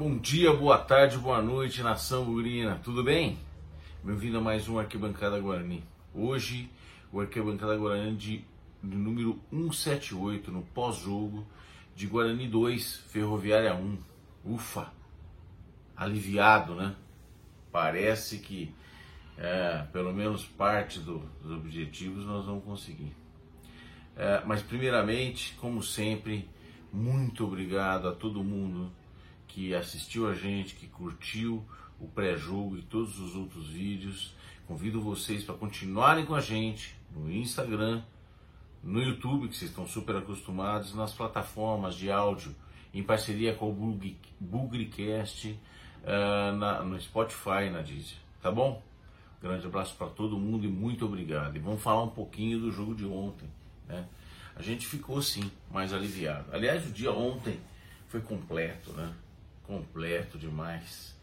Bom dia, boa tarde, boa noite, nação burina, tudo bem? Bem-vindo a mais um Arquibancada Guarani. Hoje, o Arquibancada Guarani de, de número 178, no pós-jogo de Guarani 2, Ferroviária 1. Ufa! Aliviado, né? Parece que é, pelo menos parte do, dos objetivos nós vamos conseguir. É, mas, primeiramente, como sempre, muito obrigado a todo mundo que assistiu a gente, que curtiu o pré-jogo e todos os outros vídeos. Convido vocês para continuarem com a gente no Instagram, no YouTube, que vocês estão super acostumados, nas plataformas de áudio, em parceria com o Bugrecast, uh, no Spotify na Deezer. Tá bom? Grande abraço para todo mundo e muito obrigado. E vamos falar um pouquinho do jogo de ontem. Né? A gente ficou sim mais aliviado. Aliás, o dia ontem foi completo, né? Completo demais,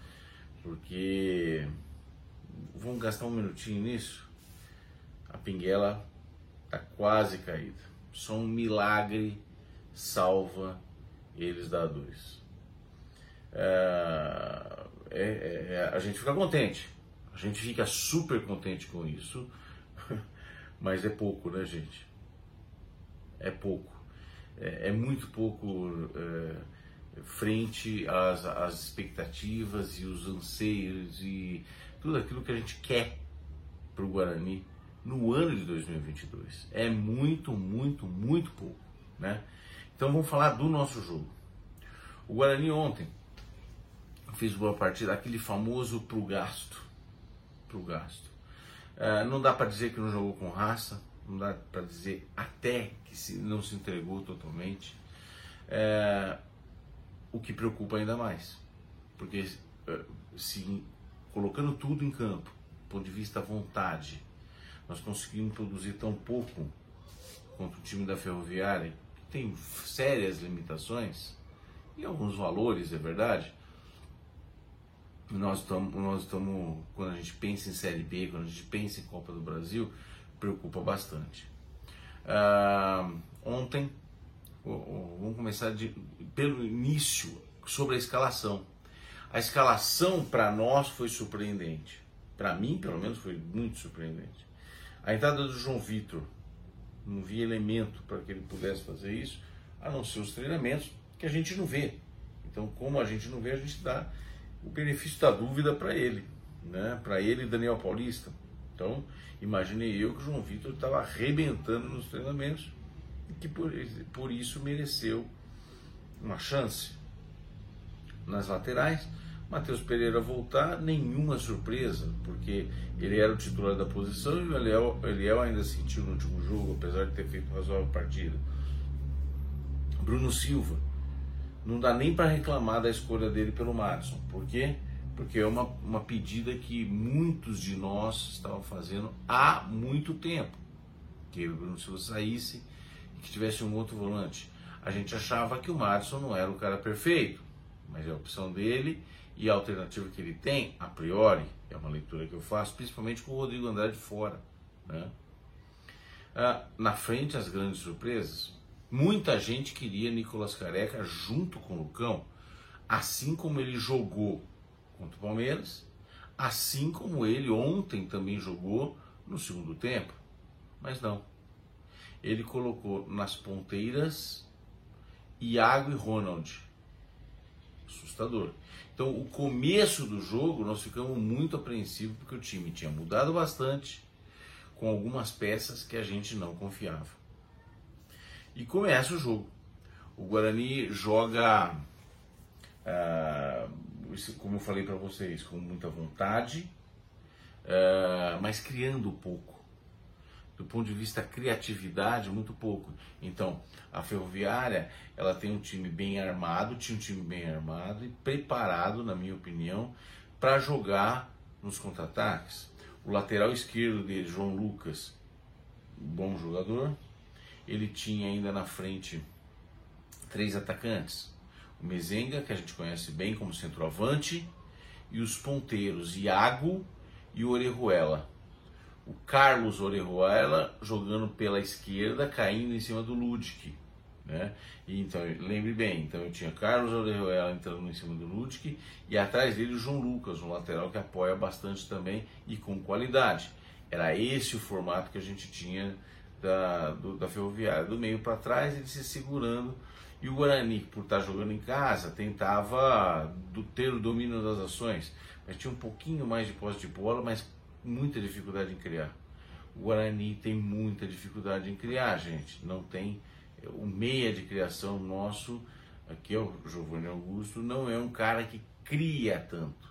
porque vamos gastar um minutinho nisso. A pinguela tá quase caída. Só um milagre salva eles da dois. É, é, é, a gente fica contente, a gente fica super contente com isso, mas é pouco, né, gente? É pouco. É, é muito pouco é, frente às, às expectativas e os anseios e tudo aquilo que a gente quer para o Guarani no ano de 2022. É muito, muito, muito pouco, né? Então vamos falar do nosso jogo. O Guarani ontem fez boa partida, aquele famoso pro gasto, pro gasto. Uh, não dá para dizer que não jogou com raça, não dá para dizer até que se, não se entregou totalmente. Uh, o que preocupa ainda mais. Porque eh, se colocando tudo em campo, do ponto de vista vontade, nós conseguimos produzir tão pouco contra o time da Ferroviária, que tem sérias limitações e alguns valores, é verdade. Nós estamos, nós estamos, quando a gente pensa em Série B, quando a gente pensa em Copa do Brasil, preocupa bastante. Ah, ontem vamos começar de, pelo início sobre a escalação. A escalação para nós foi surpreendente. Para mim, pelo menos, foi muito surpreendente. A entrada do João Vitor, não vi elemento para que ele pudesse fazer isso, a não ser os treinamentos que a gente não vê. Então, como a gente não vê, a gente dá o benefício da dúvida para ele, né? Para ele e Daniel Paulista. Então, imaginei eu que o João Vitor estava arrebentando nos treinamentos e que por, por isso mereceu uma chance. Nas laterais, Matheus Pereira voltar, nenhuma surpresa, porque ele era o titular da posição e o Eliel, Eliel ainda sentiu no último jogo, apesar de ter feito uma razoável partida. Bruno Silva, não dá nem para reclamar da escolha dele pelo Madison, por quê? Porque é uma, uma pedida que muitos de nós estavam fazendo há muito tempo, que o Bruno Silva saísse e que tivesse um outro volante. A gente achava que o Madison não era o cara perfeito, mas é a opção dele e a alternativa que ele tem, a priori, é uma leitura que eu faço, principalmente com o Rodrigo Andrade fora. Né? Ah, na frente, as grandes surpresas. Muita gente queria Nicolas Careca junto com o Lucão, assim como ele jogou contra o Palmeiras, assim como ele ontem também jogou no segundo tempo. Mas não ele colocou nas ponteiras Iago e Ronald. Assustador. Então, o começo do jogo nós ficamos muito apreensivos porque o time tinha mudado bastante com algumas peças que a gente não confiava. E começa o jogo. O Guarani joga, ah, como eu falei para vocês, com muita vontade, ah, mas criando pouco do ponto de vista criatividade, muito pouco. Então, a Ferroviária, ela tem um time bem armado, tinha um time bem armado e preparado, na minha opinião, para jogar nos contra-ataques. O lateral esquerdo dele, João Lucas, bom jogador. Ele tinha ainda na frente três atacantes. O Mezenga, que a gente conhece bem como centroavante, e os ponteiros Iago e Orejuela o Carlos Orejuela jogando pela esquerda, caindo em cima do Ludic. Né? E, então, lembre bem, então eu tinha Carlos Orejuela entrando em cima do Ludwig e atrás dele o João Lucas, um lateral que apoia bastante também e com qualidade. Era esse o formato que a gente tinha da, do, da Ferroviária. Do meio para trás, ele se segurando. E o Guarani, por estar jogando em casa, tentava do, ter o domínio das ações, mas tinha um pouquinho mais de posse de bola, mas muita dificuldade em criar. O Guarani tem muita dificuldade em criar, gente. Não tem o meia de criação nosso, aqui é o Giovanni Augusto, não é um cara que cria tanto.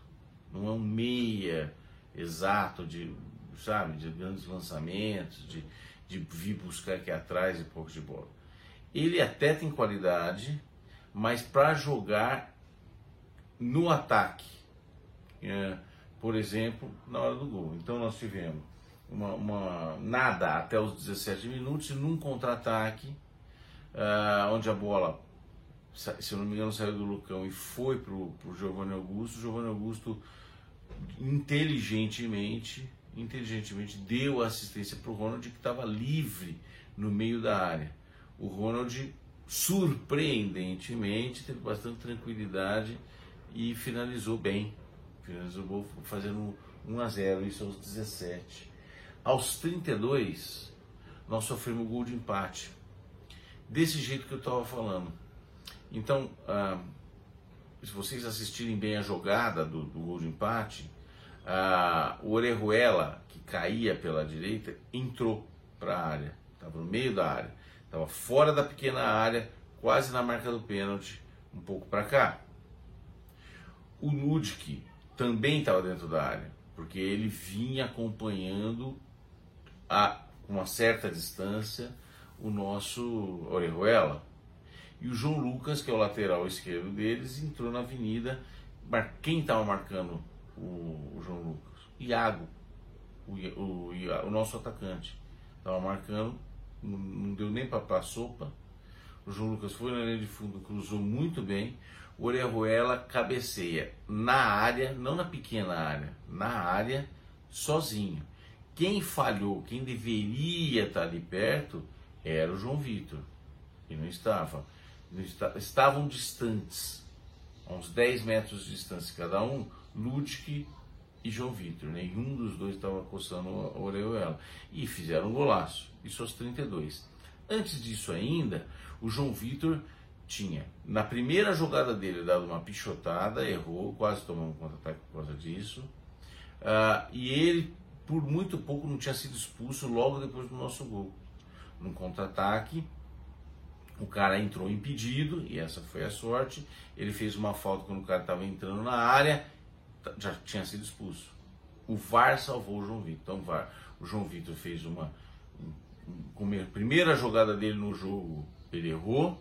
Não é um meia exato de, sabe, de grandes lançamentos, de, de vir buscar aqui atrás e pouco de bola. Ele até tem qualidade, mas para jogar no ataque, é, por exemplo, na hora do gol. Então nós tivemos uma, uma nada até os 17 minutos e num contra-ataque uh, onde a bola, se eu não me engano, saiu do Lucão e foi para o Giovanni Augusto. O Giovanni Augusto inteligentemente, inteligentemente deu assistência para o Ronald que estava livre no meio da área. O Ronald surpreendentemente teve bastante tranquilidade e finalizou bem. Finalizou fazendo 1 a 0, isso aos 17. Aos 32, nós sofremos gol de empate desse jeito que eu estava falando. Então, ah, se vocês assistirem bem a jogada do, do gol de empate, ah, o Orejuela, que caía pela direita, entrou para a área, estava no meio da área, estava fora da pequena área, quase na marca do pênalti, um pouco para cá. O Ludwig também estava dentro da área, porque ele vinha acompanhando a uma certa distância o nosso Orejuela. E o João Lucas, que é o lateral esquerdo deles, entrou na avenida. Quem estava marcando o, o, João Lucas? Iago, o, o, o nosso atacante. Estava marcando, não, não deu nem para a sopa. O João Lucas foi na linha de fundo, cruzou muito bem. O Orejuela cabeceia na área, não na pequena área, na área, sozinho. Quem falhou, quem deveria estar ali perto, era o João Vitor. E não estava. Estavam distantes, a uns 10 metros de distância cada um, Ludwig e João Vitor. Nenhum dos dois estava coçando a Orejuela. E fizeram um golaço. Isso aos 32. Antes disso ainda, o João Vitor tinha, na primeira jogada dele, dado uma pichotada, errou, quase tomou um contra-ataque por causa disso. Uh, e ele, por muito pouco, não tinha sido expulso logo depois do nosso gol num contra-ataque. O cara entrou impedido, e essa foi a sorte. Ele fez uma falta quando o cara estava entrando na área, já tinha sido expulso. O VAR salvou o João Vitor. Então, o, VAR, o João Vitor fez uma. a primeira jogada dele no jogo, ele errou.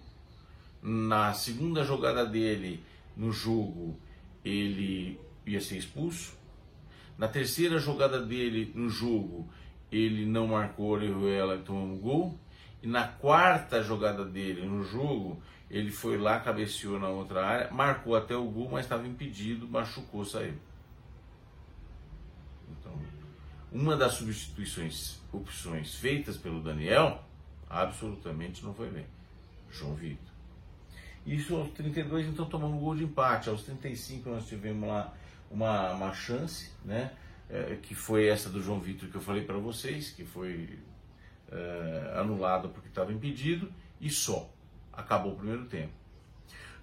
Na segunda jogada dele no jogo, ele ia ser expulso. Na terceira jogada dele no jogo, ele não marcou Orejuela e tomou um gol. E na quarta jogada dele no jogo, ele foi lá, cabeceou na outra área, marcou até o gol, mas estava impedido, machucou, saiu. Então, uma das substituições, opções feitas pelo Daniel, absolutamente não foi bem. João Vitor. Isso aos 32, então tomamos um gol de empate. Aos 35 nós tivemos lá uma, uma chance, né? é, que foi essa do João Vitor que eu falei para vocês, que foi é, anulado porque estava impedido, e só. Acabou o primeiro tempo.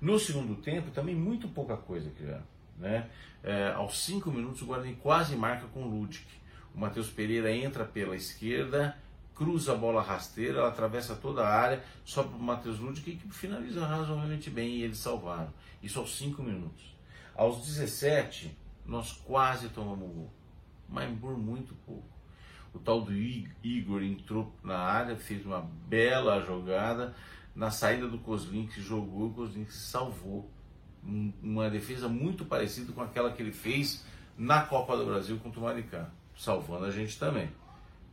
No segundo tempo, também muito pouca coisa criando. Né? É, aos cinco minutos, o Guarani quase marca com o Ludwig. O Matheus Pereira entra pela esquerda, cruza a bola rasteira, ela atravessa toda a área, sobe para o Matheus Ludwig que finaliza razoavelmente bem e eles salvaram. Isso aos 5 minutos. Aos 17, nós quase tomamos gol mas por muito pouco. O tal do Igor entrou na área, fez uma bela jogada. Na saída do Kozlink jogou, o Kozlink salvou. Uma defesa muito parecida com aquela que ele fez na Copa do Brasil contra o Maricá, salvando a gente também.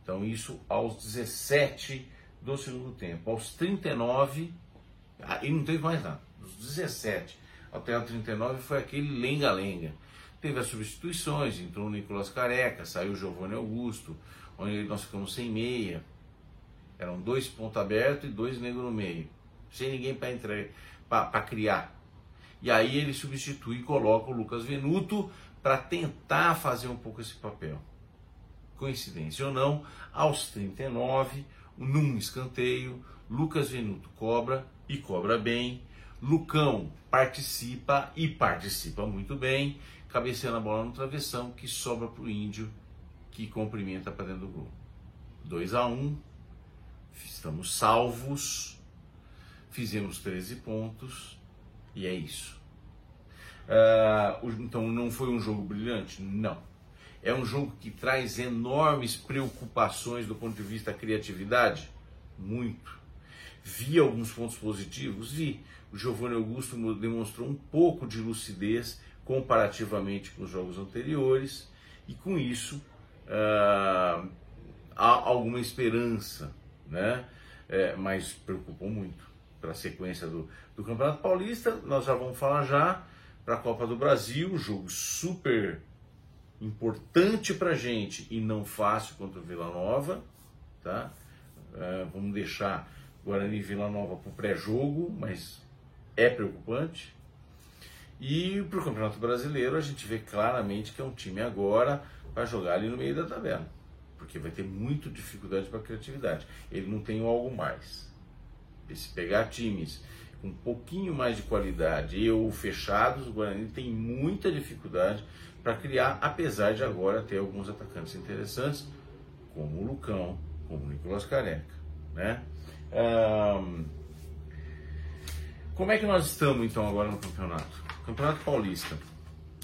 Então, isso aos 17 do segundo tempo. Aos 39, ah, e não teve mais nada. Os 17 até o 39 foi aquele lenga-lenga. Teve as substituições, entrou o Nicolas Careca, saiu o Giovanni Augusto, onde nós ficamos sem meia. Eram dois pontos abertos e dois negros no meio. sem ninguém para criar. E aí ele substitui e coloca o Lucas Venuto para tentar fazer um pouco esse papel. Coincidência ou não, aos 39, num escanteio, Lucas Venuto cobra e cobra bem. Lucão participa e participa muito bem, cabeceando a bola no travessão que sobra para o Índio, que cumprimenta para dentro do gol. 2 a 1 um, estamos salvos, fizemos 13 pontos e é isso. Uh, então não foi um jogo brilhante? Não. É um jogo que traz enormes preocupações do ponto de vista da criatividade? Muito. Vi alguns pontos positivos? Vi. O Giovanni Augusto demonstrou um pouco de lucidez comparativamente com os jogos anteriores e com isso uh, há alguma esperança, né? É, mas preocupou muito para a sequência do, do Campeonato Paulista. Nós já vamos falar já para a Copa do Brasil, jogo super importante para gente e não fácil contra o Vila Nova, tá? É, vamos deixar Guarani e Vila Nova para o pré-jogo, mas é preocupante. E para o Campeonato Brasileiro a gente vê claramente que é um time agora para jogar ali no meio da tabela, porque vai ter muita dificuldade para criatividade. Ele não tem algo mais. E se pegar times com um pouquinho mais de qualidade e ou fechados, o Guarani tem muita dificuldade para criar, apesar de agora ter alguns atacantes interessantes, como o Lucão, como o Nicolas Careca. Né? Um, como é que nós estamos então agora no campeonato? Campeonato Paulista.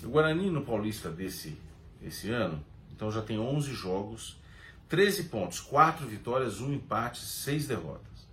O Guarani no Paulista desse, desse ano, então já tem 11 jogos, 13 pontos, 4 vitórias, 1 empate, 6 derrotas.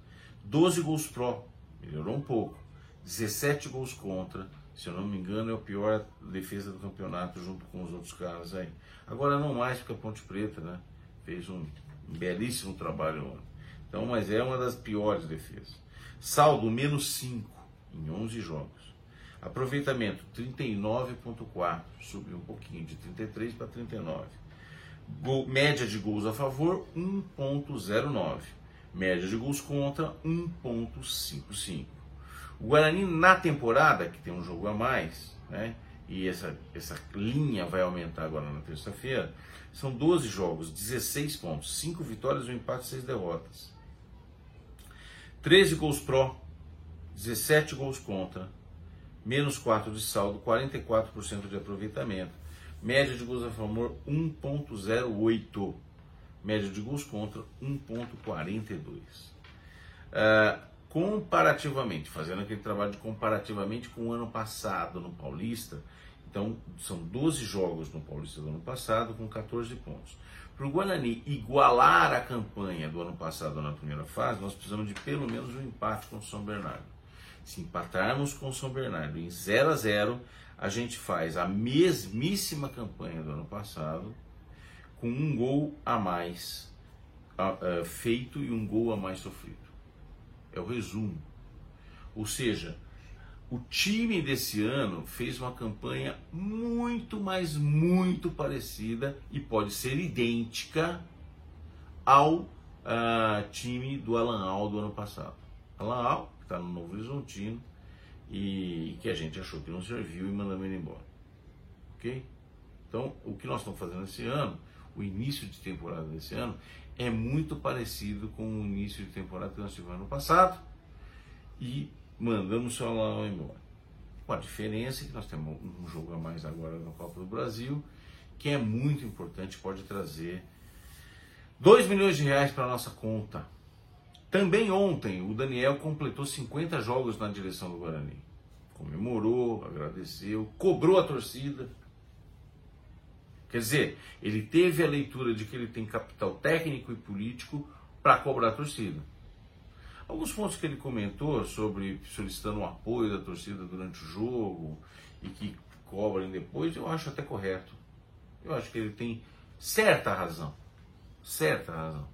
12 gols pró, melhorou um pouco. 17 gols contra, se eu não me engano, é a pior defesa do campeonato junto com os outros caras aí. Agora não mais porque a Ponte Preta, né? Fez um, um belíssimo trabalho ontem. Então, mas é uma das piores defesas. Saldo menos 5 em 11 jogos. Aproveitamento 39.4, subiu um pouquinho de 33 para 39. Gol, média de gols a favor 1.09. Média de gols contra 1.55. O Guarani na temporada, que tem um jogo a mais, né? E essa, essa linha vai aumentar agora na terça-feira. São 12 jogos, 16 pontos, 5 vitórias, um empate, 6 derrotas. 13 gols pró, 17 gols contra, menos 4 de saldo, 44% de aproveitamento. Média de gols a favor 1.08. Média de gols contra 1.42. Uh, comparativamente, fazendo aquele trabalho de comparativamente com o ano passado no Paulista, então são 12 jogos no Paulista do ano passado com 14 pontos. Para o Guarani igualar a campanha do ano passado na primeira fase, nós precisamos de pelo menos um empate com o São Bernardo. Se empatarmos com o São Bernardo em 0 a 0, a gente faz a mesmíssima campanha do ano passado, com um gol a mais uh, feito e um gol a mais sofrido. É o resumo. Ou seja, o time desse ano fez uma campanha muito, mas muito parecida e pode ser idêntica ao uh, time do Alan Al do ano passado. Alan Al, que está no Novo Horizontino e que a gente achou que não serviu e mandamos ele embora. Ok? Então, o que nós estamos fazendo esse ano, o início de temporada desse ano, é muito parecido com o início de temporada que nós tivemos no passado e mandamos o Alan embora. Com a diferença que nós temos um jogo a mais agora na Copa do Brasil, que é muito importante, pode trazer 2 milhões de reais para a nossa conta. Também ontem o Daniel completou 50 jogos na direção do Guarani. Comemorou, agradeceu, cobrou a torcida. Quer dizer, ele teve a leitura de que ele tem capital técnico e político para cobrar a torcida. Alguns pontos que ele comentou sobre solicitando o apoio da torcida durante o jogo e que cobrem depois, eu acho até correto. Eu acho que ele tem certa razão. Certa razão.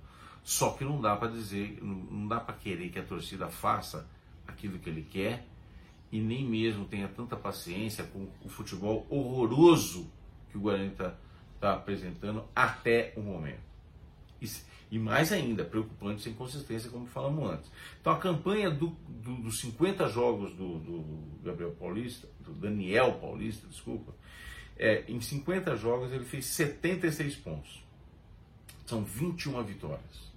Só que não dá para dizer, não dá para querer que a torcida faça aquilo que ele quer e nem mesmo tenha tanta paciência com o futebol horroroso que o Guarani está tá apresentando até o momento. e, e mais ainda, preocupante sem consistência, como falamos antes. Então a campanha do, do, dos 50 jogos do, do, Gabriel Paulista, do Daniel Paulista, desculpa, é, em 50 jogos ele fez 76 pontos. São 21 vitórias.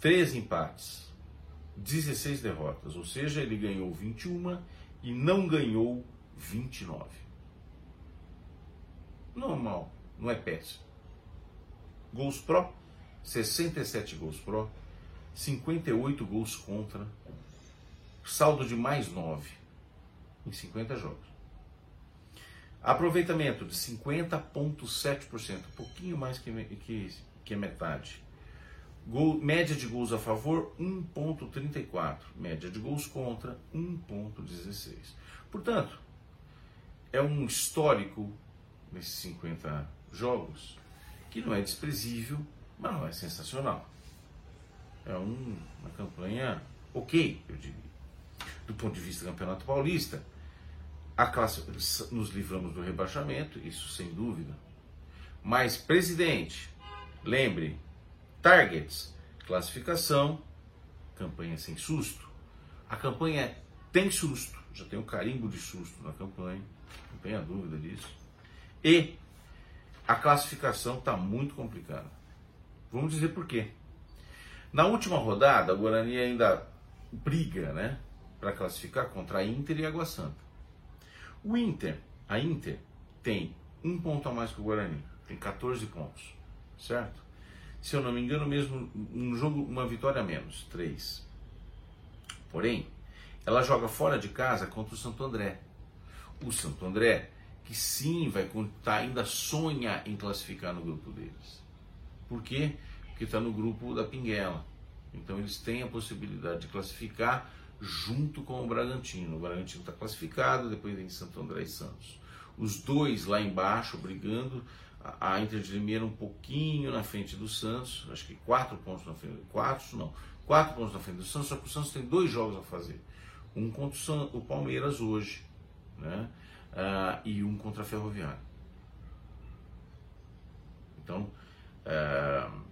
3 empates, 16 derrotas, ou seja, ele ganhou 21 e não ganhou 29. Normal, não é péssimo. Gols pró, 67 gols pró, 58 gols contra, saldo de mais 9 em 50 jogos. Aproveitamento de 50,7%, um pouquinho mais que, que, que metade. Gol, média de gols a favor, 1,34. Média de gols contra, 1,16. Portanto, é um histórico nesses 50 jogos que não é desprezível, mas não é sensacional. É um, uma campanha ok, eu diria. Do ponto de vista do Campeonato Paulista, a classe, nos livramos do rebaixamento, isso sem dúvida. Mas, presidente, lembre, targets, classificação, campanha sem susto. A campanha tem susto, já tem um carimbo de susto na campanha, não tenha dúvida disso. E a classificação está muito complicada. Vamos dizer por quê. Na última rodada, o Guarani ainda briga né, para classificar contra a Inter e a Água Santa. O Inter, a Inter, tem um ponto a mais que o Guarani, tem 14 pontos, certo? Se eu não me engano, mesmo um jogo, uma vitória a menos, 3. Porém, ela joga fora de casa contra o Santo André. O Santo André que sim vai tá, ainda sonha em classificar no grupo deles. Por quê? Porque está no grupo da Pinguela. Então eles têm a possibilidade de classificar junto com o Bragantino. O Bragantino está classificado, depois vem Santo André e Santos. Os dois lá embaixo brigando. A Inter de Limeira um pouquinho na frente do Santos, acho que quatro pontos na frente, quatro não, quatro pontos na frente do Santos, só que o Santos tem dois jogos a fazer. Um contra o Palmeiras hoje, né? Uh, e um contra a Ferroviária. Então, uh,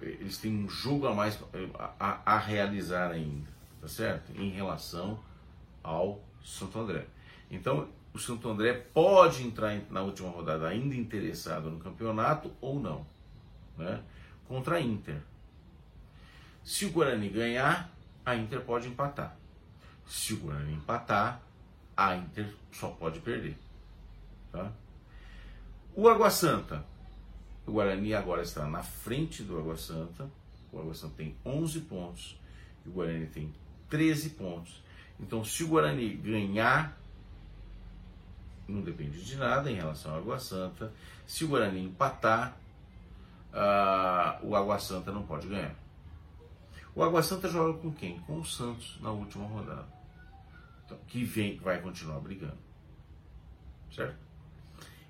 eles têm um jogo a mais a, a, realizar ainda, tá certo? Em relação ao Santo André. Então, o Santo André pode entrar na última rodada ainda interessado no campeonato ou não, né? Contra a Inter. Se o Guarani ganhar, a Inter pode empatar. Se o Guarani empatar, a Inter só pode perder. Tá? O Água Santa. O Guarani agora está na frente do Água Santa. O Água Santa tem 11 pontos. E o Guarani tem 13 pontos. Então, se o Guarani ganhar, não depende de nada em relação ao Água Santa. Se o Guarani empatar, uh, o Água Santa não pode ganhar. O Água Santa joga com quem? Com o Santos na última rodada que vem, vai continuar brigando. Certo?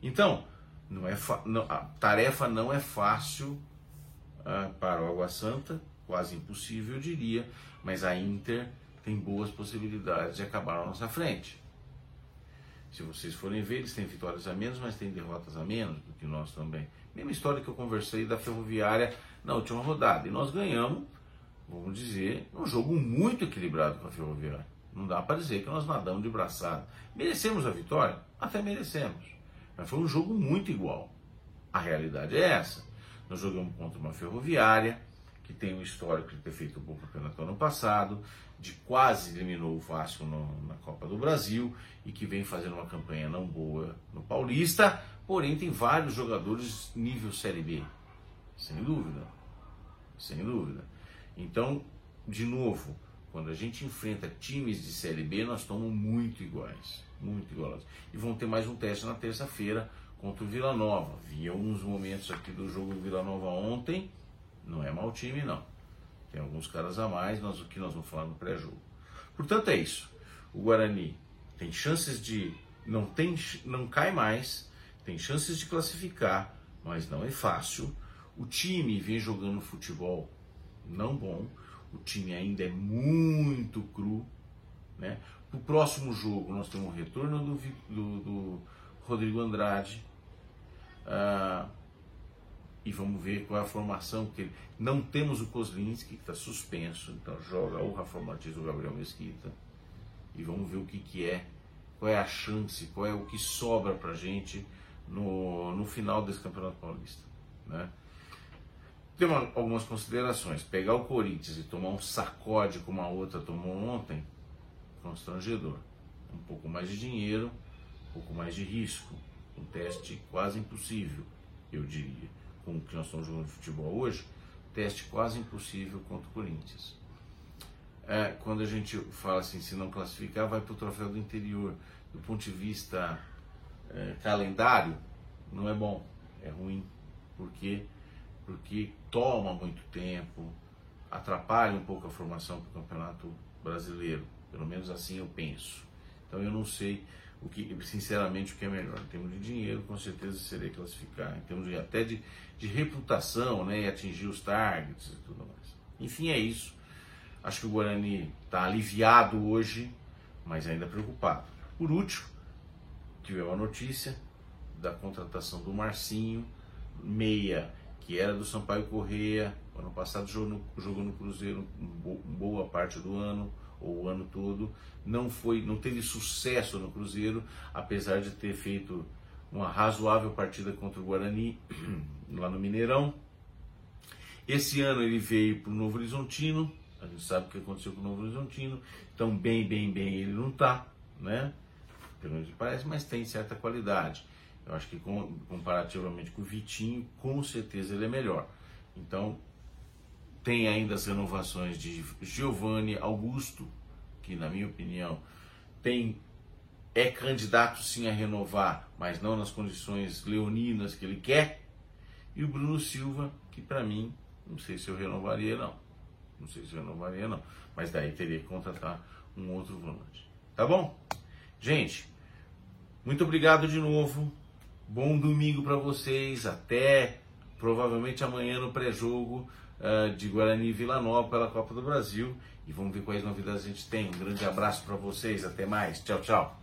Então, não é não, a tarefa não é fácil uh, para o Água Santa, quase impossível, eu diria, mas a Inter tem boas possibilidades de acabar na nossa frente. Se vocês forem ver, eles têm vitórias a menos, mas têm derrotas a menos do que nós também. Mesma história que eu conversei da Ferroviária na última rodada. E nós ganhamos, vamos dizer, um jogo muito equilibrado com a Ferroviária. Não dá para dizer que nós nadamos de braçada. Merecemos a vitória? Até merecemos. Mas foi um jogo muito igual. A realidade é essa. Nós jogamos contra uma ferroviária, que tem um histórico de ter feito um bom campeonato ano passado, de quase eliminou o Vasco no, na Copa do Brasil e que vem fazendo uma campanha não boa no Paulista, porém tem vários jogadores nível Série B. Sem dúvida. Sem dúvida. Então, de novo, quando a gente enfrenta times de Série B, nós estamos muito iguais. Muito iguais. E vão ter mais um teste na terça-feira contra o Vila Nova. Vi alguns momentos aqui do jogo do Vila Nova ontem. Não é mau time, não. Tem alguns caras a mais, nós, o que nós vamos falar no pré-jogo. Portanto, é isso. O Guarani tem chances de. Não, tem, não cai mais, tem chances de classificar, mas não é fácil. O time vem jogando futebol não bom o time ainda é muito cru. Né? O próximo jogo, nós temos o retorno do, do, do Rodrigo Andrade. Ah, e vamos ver qual é a formação que ele... não temos o Kozlinski que está suspenso, então joga o Rafael Martins ou Gabriel Mesquita e vamos ver o que, que é, qual é a chance, qual é o que sobra para gente no, no final desse Campeonato Paulista, né? Tem uma, algumas considerações. Pegar o Corinthians e tomar um sacode como a outra tomou ontem, constrangedor. Um pouco mais de dinheiro, um pouco mais de risco. Um teste quase impossível, eu diria. Com o que nós estamos jogando de futebol hoje, teste quase impossível contra o Corinthians. É, quando a gente fala assim, se não classificar, vai para o troféu do interior. Do ponto de vista é, calendário, não é bom, é ruim, porque porque toma muito tempo, atrapalha um pouco a formação do campeonato brasileiro. Pelo menos assim eu penso. Então eu não sei o que, sinceramente, o que é melhor. Em termos de dinheiro, com certeza serei classificar. Em termos de, até de, de reputação, né, e atingir os targets e tudo mais. Enfim, é isso. Acho que o Guarani está aliviado hoje, mas ainda preocupado. Por último, tive uma notícia da contratação do Marcinho, meia que era do Sampaio Correia, ano passado jogou no, jogou no Cruzeiro boa parte do ano, ou o ano todo, não foi, não teve sucesso no Cruzeiro, apesar de ter feito uma razoável partida contra o Guarani lá no Mineirão. Esse ano ele veio para o Novo Horizontino, a gente sabe o que aconteceu com o Novo Horizontino, então bem, bem, bem ele não está, né? Pelo menos parece, mas tem certa qualidade. Eu acho que comparativamente com o Vitinho, com certeza ele é melhor. Então, tem ainda as renovações de Giovanni Augusto, que na minha opinião tem é candidato sim a renovar, mas não nas condições leoninas que ele quer. E o Bruno Silva, que para mim, não sei se eu renovaria não. Não sei se eu renovaria não, mas daí teria que contratar um outro volante. Tá bom? Gente, muito obrigado de novo. Bom domingo para vocês. Até provavelmente amanhã no pré-jogo uh, de Guarani Vila Nova pela Copa do Brasil. E vamos ver quais novidades a gente tem. Um grande abraço para vocês. Até mais. Tchau, tchau.